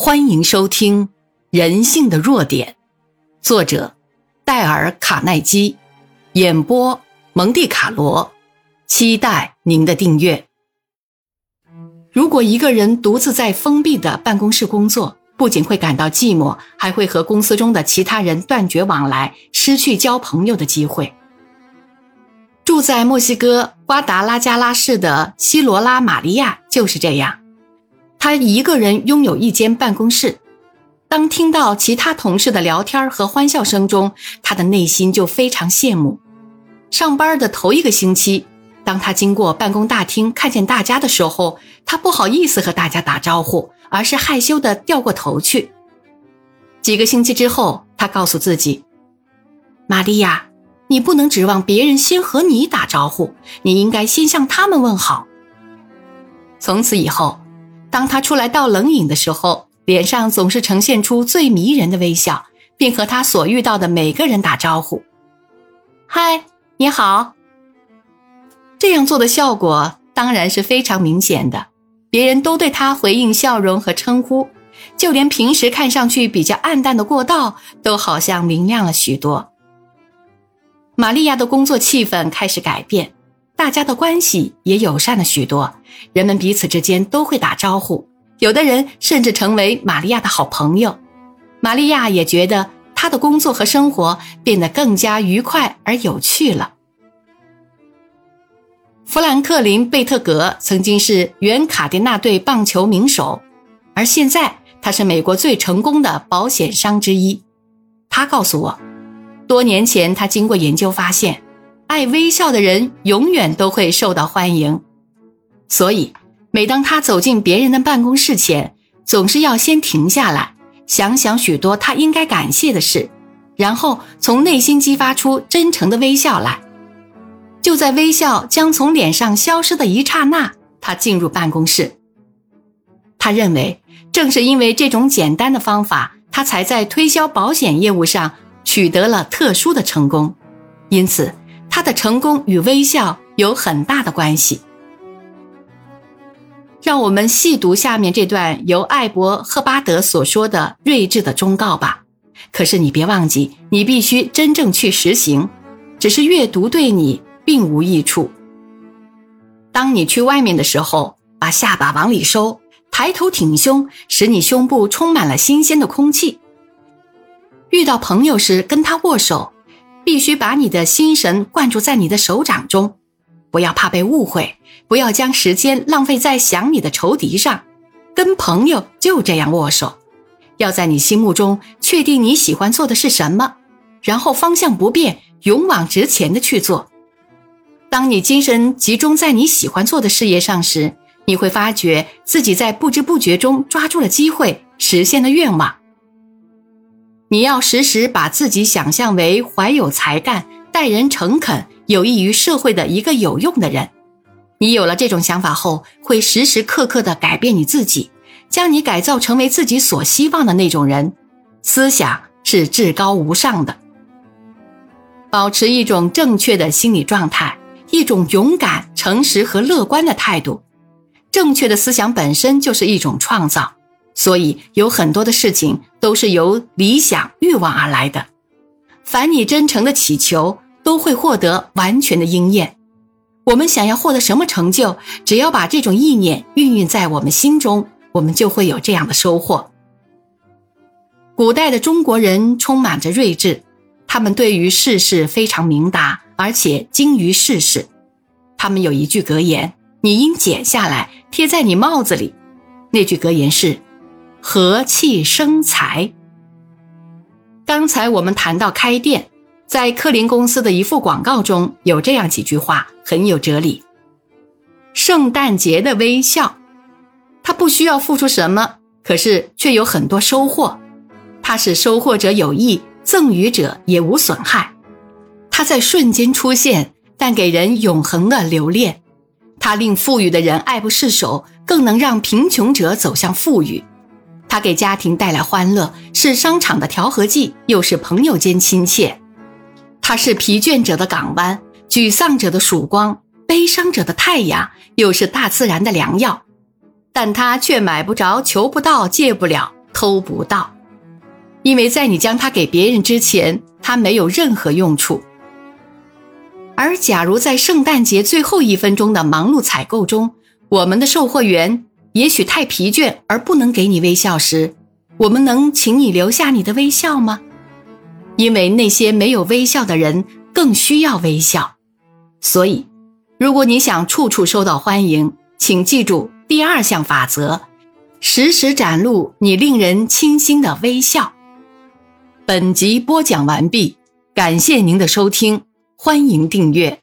欢迎收听《人性的弱点》，作者戴尔·卡耐基，演播蒙蒂卡罗。期待您的订阅。如果一个人独自在封闭的办公室工作，不仅会感到寂寞，还会和公司中的其他人断绝往来，失去交朋友的机会。住在墨西哥瓜达拉加拉市的西罗拉·玛利亚就是这样。他一个人拥有一间办公室，当听到其他同事的聊天和欢笑声中，他的内心就非常羡慕。上班的头一个星期，当他经过办公大厅看见大家的时候，他不好意思和大家打招呼，而是害羞地掉过头去。几个星期之后，他告诉自己：“玛利亚，你不能指望别人先和你打招呼，你应该先向他们问好。”从此以后。当他出来倒冷饮的时候，脸上总是呈现出最迷人的微笑，并和他所遇到的每个人打招呼：“嗨，你好。”这样做的效果当然是非常明显的，别人都对他回应笑容和称呼，就连平时看上去比较暗淡的过道都好像明亮了许多。玛利亚的工作气氛开始改变。大家的关系也友善了许多，人们彼此之间都会打招呼，有的人甚至成为玛利亚的好朋友。玛利亚也觉得她的工作和生活变得更加愉快而有趣了。富兰克林·贝特格曾经是原卡迪纳队棒球名手，而现在他是美国最成功的保险商之一。他告诉我，多年前他经过研究发现。爱微笑的人永远都会受到欢迎，所以每当他走进别人的办公室前，总是要先停下来，想想许多他应该感谢的事，然后从内心激发出真诚的微笑来。就在微笑将从脸上消失的一刹那，他进入办公室。他认为，正是因为这种简单的方法，他才在推销保险业务上取得了特殊的成功，因此。他的成功与微笑有很大的关系。让我们细读下面这段由艾伯·赫巴德所说的睿智的忠告吧。可是你别忘记，你必须真正去实行。只是阅读对你并无益处。当你去外面的时候，把下巴往里收，抬头挺胸，使你胸部充满了新鲜的空气。遇到朋友时，跟他握手。必须把你的心神灌注在你的手掌中，不要怕被误会，不要将时间浪费在想你的仇敌上。跟朋友就这样握手，要在你心目中确定你喜欢做的是什么，然后方向不变，勇往直前的去做。当你精神集中在你喜欢做的事业上时，你会发觉自己在不知不觉中抓住了机会，实现了愿望。你要时时把自己想象为怀有才干、待人诚恳、有益于社会的一个有用的人。你有了这种想法后，会时时刻刻地改变你自己，将你改造成为自己所希望的那种人。思想是至高无上的。保持一种正确的心理状态，一种勇敢、诚实和乐观的态度。正确的思想本身就是一种创造。所以有很多的事情都是由理想欲望而来的，凡你真诚的祈求，都会获得完全的应验。我们想要获得什么成就，只要把这种意念孕育在我们心中，我们就会有这样的收获。古代的中国人充满着睿智，他们对于世事非常明达，而且精于世事。他们有一句格言，你应剪下来贴在你帽子里。那句格言是。和气生财。刚才我们谈到开店，在克林公司的一副广告中有这样几句话，很有哲理。圣诞节的微笑，它不需要付出什么，可是却有很多收获。它使收获者有益，赠予者也无损害。它在瞬间出现，但给人永恒的留恋。它令富裕的人爱不释手，更能让贫穷者走向富裕。它给家庭带来欢乐，是商场的调和剂，又是朋友间亲切。它是疲倦者的港湾，沮丧者的曙光，悲伤者的太阳，又是大自然的良药。但它却买不着、求不到、借不了，偷不到，因为在你将它给别人之前，它没有任何用处。而假如在圣诞节最后一分钟的忙碌采购中，我们的售货员也许太疲倦而不能给你微笑时，我们能请你留下你的微笑吗？因为那些没有微笑的人更需要微笑。所以，如果你想处处受到欢迎，请记住第二项法则：时时展露你令人倾心的微笑。本集播讲完毕，感谢您的收听。欢迎订阅。